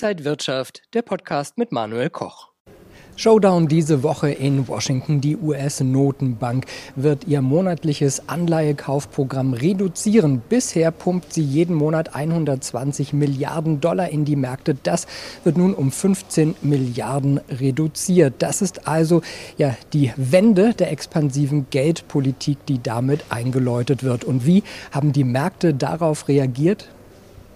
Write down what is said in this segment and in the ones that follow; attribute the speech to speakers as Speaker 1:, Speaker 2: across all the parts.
Speaker 1: Inside Wirtschaft, der Podcast mit Manuel Koch. Showdown diese Woche in Washington. Die US-Notenbank wird ihr monatliches Anleihekaufprogramm reduzieren. Bisher pumpt sie jeden Monat 120 Milliarden Dollar in die Märkte. Das wird nun um 15 Milliarden reduziert. Das ist also ja die Wende der expansiven Geldpolitik, die damit eingeläutet wird. Und wie haben die Märkte darauf reagiert?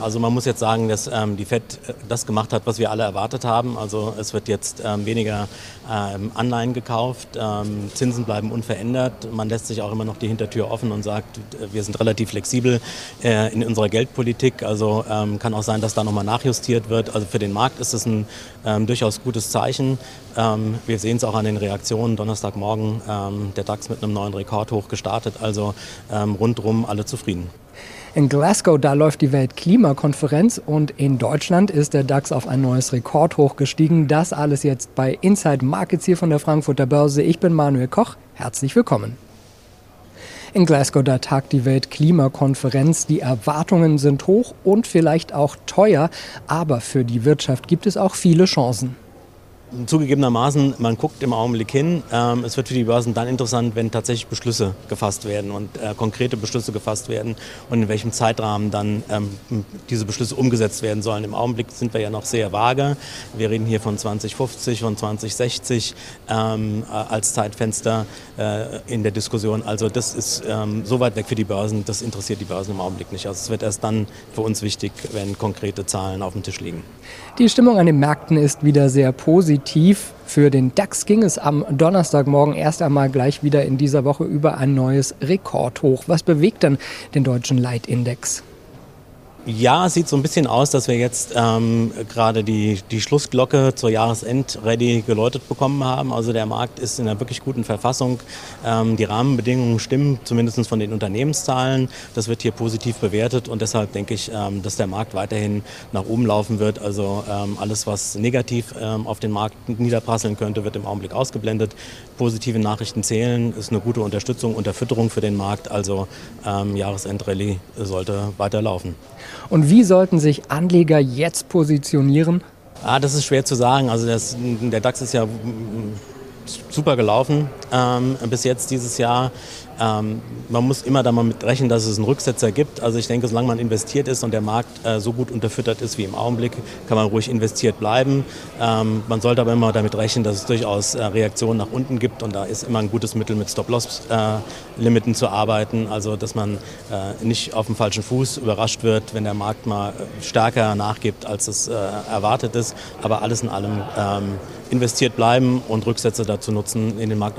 Speaker 2: Also man muss jetzt sagen, dass ähm, die FED äh, das gemacht hat, was wir alle erwartet haben. Also es wird jetzt ähm, weniger ähm, Anleihen gekauft, ähm, Zinsen bleiben unverändert. Man lässt sich auch immer noch die Hintertür offen und sagt, äh, wir sind relativ flexibel äh, in unserer Geldpolitik. Also ähm, kann auch sein, dass da nochmal nachjustiert wird. Also für den Markt ist es ein ähm, durchaus gutes Zeichen. wir sehen es auch an den Reaktionen. Donnerstagmorgen der DAX mit einem neuen Rekordhoch gestartet. Also rundherum alle zufrieden.
Speaker 1: In Glasgow, da läuft die Weltklimakonferenz und in Deutschland ist der DAX auf ein neues Rekordhoch gestiegen. Das alles jetzt bei Inside Markets hier von der Frankfurter Börse. Ich bin Manuel Koch. Herzlich willkommen. In Glasgow, da tagt die Weltklimakonferenz. Die Erwartungen sind hoch und vielleicht auch teuer, aber für die Wirtschaft gibt es auch viele Chancen.
Speaker 2: Zugegebenermaßen, man guckt im Augenblick hin. Ähm, es wird für die Börsen dann interessant, wenn tatsächlich Beschlüsse gefasst werden und äh, konkrete Beschlüsse gefasst werden und in welchem Zeitrahmen dann ähm, diese Beschlüsse umgesetzt werden sollen. Im Augenblick sind wir ja noch sehr vage. Wir reden hier von 2050, von 2060 ähm, äh, als Zeitfenster äh, in der Diskussion. Also das ist so weit weg für die Börsen, das interessiert die Börsen im Augenblick nicht. Also es wird erst dann für uns wichtig, wenn konkrete Zahlen auf dem Tisch liegen.
Speaker 1: Die Stimmung an den Märkten ist wieder sehr positiv positiv. Für den DAX ging es am Donnerstagmorgen erst einmal gleich wieder in dieser Woche über ein neues Rekordhoch. Was bewegt denn den deutschen Leitindex?
Speaker 2: Ja, es sieht so ein bisschen aus, dass wir jetzt ähm, gerade die, die Schlussglocke zur Jahresend-Ready geläutet bekommen haben. Also der Markt ist in einer wirklich guten Verfassung. Ähm, die Rahmenbedingungen stimmen, zumindest von den Unternehmenszahlen. Das wird hier positiv bewertet und deshalb denke ich, ähm, dass der Markt weiterhin nach oben laufen wird. Also ähm, alles, was negativ ähm, auf den Markt niederprasseln könnte, wird im Augenblick ausgeblendet. Positive Nachrichten zählen, ist eine gute Unterstützung, Unterfütterung für den Markt. Also ähm, Jahresend-Rallye sollte weiterlaufen.
Speaker 1: Und wie sollten sich Anleger jetzt positionieren?
Speaker 2: Ah, das ist schwer zu sagen. Also das, der DAX ist ja super gelaufen ähm, bis jetzt dieses Jahr. Ähm, man muss immer da mal mit rechnen, dass es einen Rücksetzer gibt. Also ich denke, solange man investiert ist und der Markt äh, so gut unterfüttert ist wie im Augenblick, kann man ruhig investiert bleiben. Ähm, man sollte aber immer damit rechnen, dass es durchaus äh, Reaktionen nach unten gibt und da ist immer ein gutes Mittel mit Stop-Loss-Limiten äh, zu arbeiten. Also dass man äh, nicht auf dem falschen Fuß überrascht wird, wenn der Markt mal äh, stärker nachgibt, als es äh, erwartet ist. Aber alles in allem ähm, investiert bleiben und Rücksätze dazu nutzen, in den Markt